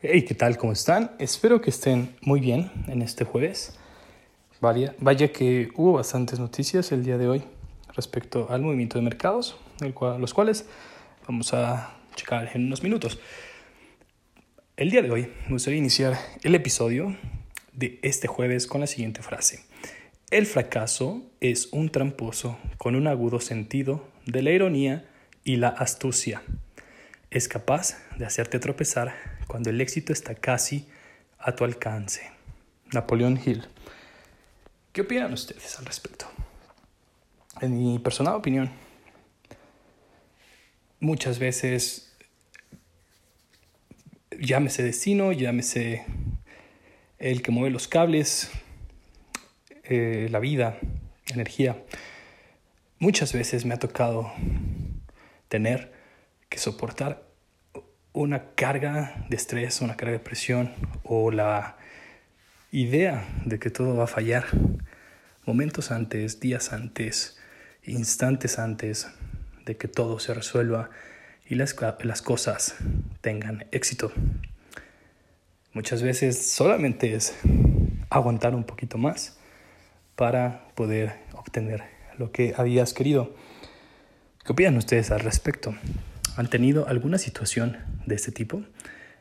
Hey, ¿qué tal? ¿Cómo están? Espero que estén muy bien en este jueves. Vaya, vaya que hubo bastantes noticias el día de hoy respecto al movimiento de mercados, el los cuales vamos a checar en unos minutos. El día de hoy me gustaría iniciar el episodio de este jueves con la siguiente frase. El fracaso es un tramposo con un agudo sentido de la ironía y la astucia. Es capaz de hacerte tropezar cuando el éxito está casi a tu alcance. Napoleón Hill. ¿Qué opinan ustedes al respecto? En mi personal opinión, muchas veces, llámese destino, llámese el que mueve los cables, eh, la vida, energía, muchas veces me ha tocado tener que soportar una carga de estrés, una carga de presión o la idea de que todo va a fallar momentos antes, días antes, instantes antes de que todo se resuelva y las, las cosas tengan éxito. Muchas veces solamente es aguantar un poquito más para poder obtener lo que habías querido. ¿Qué opinan ustedes al respecto? ¿Han tenido alguna situación de este tipo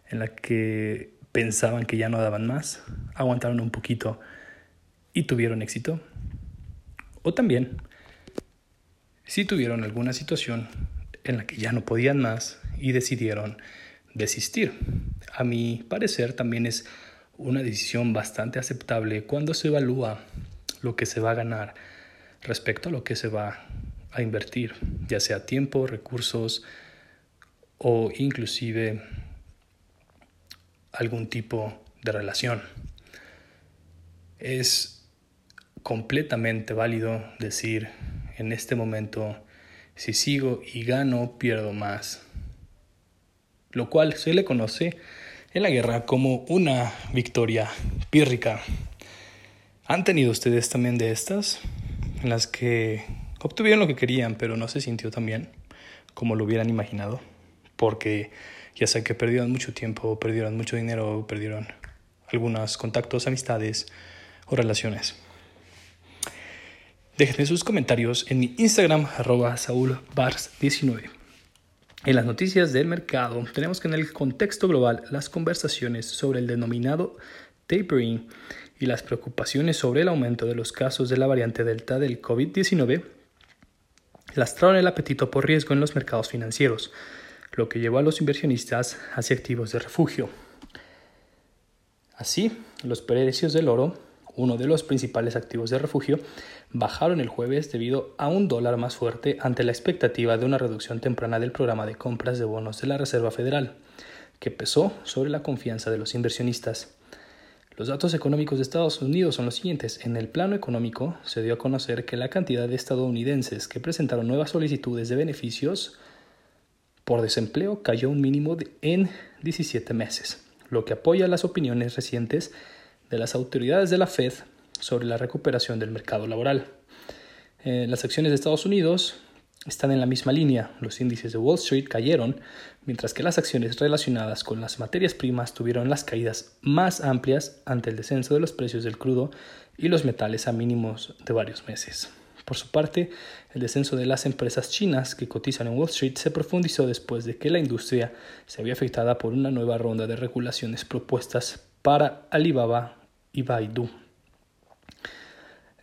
en la que pensaban que ya no daban más, aguantaron un poquito y tuvieron éxito? O también, si tuvieron alguna situación en la que ya no podían más y decidieron desistir. A mi parecer también es una decisión bastante aceptable cuando se evalúa lo que se va a ganar respecto a lo que se va a invertir, ya sea tiempo, recursos, o inclusive algún tipo de relación. Es completamente válido decir en este momento, si sigo y gano, pierdo más. Lo cual se le conoce en la guerra como una victoria pírrica. ¿Han tenido ustedes también de estas? En las que obtuvieron lo que querían, pero no se sintió tan bien como lo hubieran imaginado porque ya sea que perdieron mucho tiempo, perdieron mucho dinero, perdieron algunos contactos, amistades o relaciones. Déjenme sus comentarios en mi Instagram, arroba saulbars19. En las noticias del mercado, tenemos que en el contexto global las conversaciones sobre el denominado tapering y las preocupaciones sobre el aumento de los casos de la variante Delta del COVID-19 lastraron el apetito por riesgo en los mercados financieros, lo que llevó a los inversionistas hacia activos de refugio. Así, los precios del oro, uno de los principales activos de refugio, bajaron el jueves debido a un dólar más fuerte ante la expectativa de una reducción temprana del programa de compras de bonos de la Reserva Federal, que pesó sobre la confianza de los inversionistas. Los datos económicos de Estados Unidos son los siguientes. En el plano económico, se dio a conocer que la cantidad de estadounidenses que presentaron nuevas solicitudes de beneficios por desempleo cayó un mínimo en 17 meses, lo que apoya las opiniones recientes de las autoridades de la Fed sobre la recuperación del mercado laboral. Eh, las acciones de Estados Unidos están en la misma línea. Los índices de Wall Street cayeron, mientras que las acciones relacionadas con las materias primas tuvieron las caídas más amplias ante el descenso de los precios del crudo y los metales a mínimos de varios meses. Por su parte, el descenso de las empresas chinas que cotizan en Wall Street se profundizó después de que la industria se había afectada por una nueva ronda de regulaciones propuestas para Alibaba y Baidu.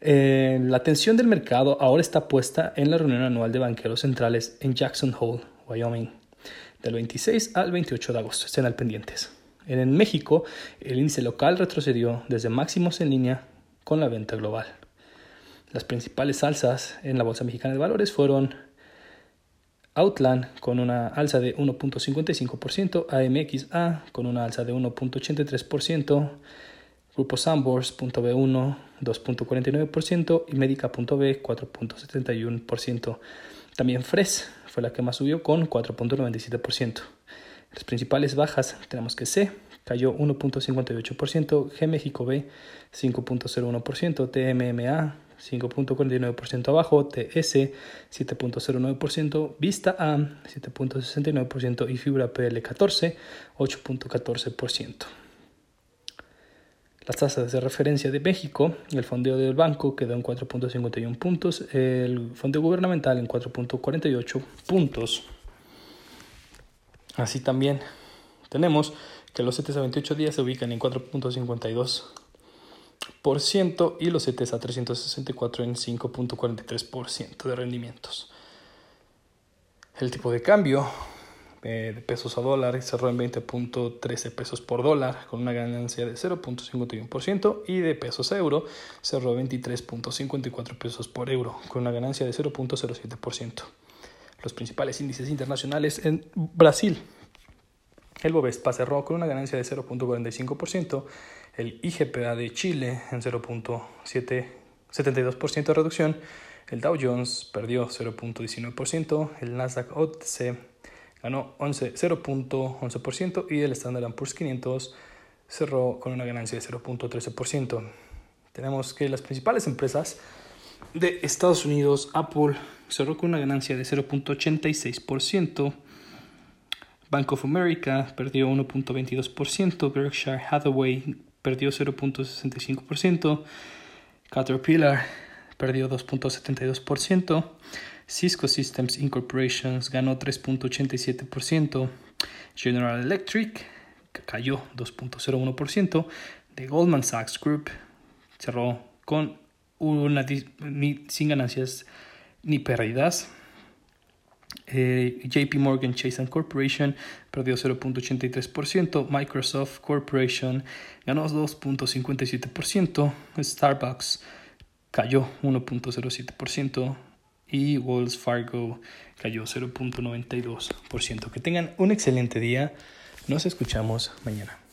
Eh, la atención del mercado ahora está puesta en la reunión anual de banqueros centrales en Jackson Hole, Wyoming, del 26 al 28 de agosto. Estén al pendientes. En México, el índice local retrocedió desde máximos en línea con la venta global. Las principales alzas en la Bolsa Mexicana de Valores fueron Outland con una alza de 1.55%, AMXA con una alza de 1.83%, Grupo Sambors.b1 2.49% y Medica.b 4.71%. También Fres fue la que más subió con 4.97%. Las principales bajas tenemos que C cayó 1.58%, G México B 5.01%, TMMA 5.49% abajo, TS 7.09%, Vista A 7.69% y Fibra PL 14 8.14%. Las tasas de referencia de México, el fondeo del banco quedó en 4.51 puntos, el fondeo gubernamental en 4.48 puntos. Así también tenemos que los CETES a 28 días se ubican en 4.52% y los CETES a 364 en 5.43% de rendimientos. El tipo de cambio eh, de pesos a dólar cerró en 20.13 pesos por dólar con una ganancia de 0.51% y de pesos a euro cerró en 23.54 pesos por euro con una ganancia de 0.07%. Los principales índices internacionales en Brasil. El Bovespa cerró con una ganancia de 0.45%, el IGPA de Chile en 0.72% de reducción, el Dow Jones perdió 0.19%, el Nasdaq OTC ganó 0.11% y el Standard Poor's 500 cerró con una ganancia de 0.13%. Tenemos que las principales empresas de Estados Unidos, Apple cerró con una ganancia de 0.86%, Bank of America perdió 1.22%, Berkshire Hathaway perdió 0.65%, Caterpillar perdió 2.72%, Cisco Systems Incorporation ganó 3.87%, General Electric cayó 2.01%, The Goldman Sachs Group cerró con una sin ganancias ni pérdidas. Eh, JP Morgan Chase Corporation perdió 0.83%, Microsoft Corporation ganó 2.57%, Starbucks cayó 1.07%, y Wells Fargo cayó 0.92%. Que tengan un excelente día. Nos escuchamos mañana.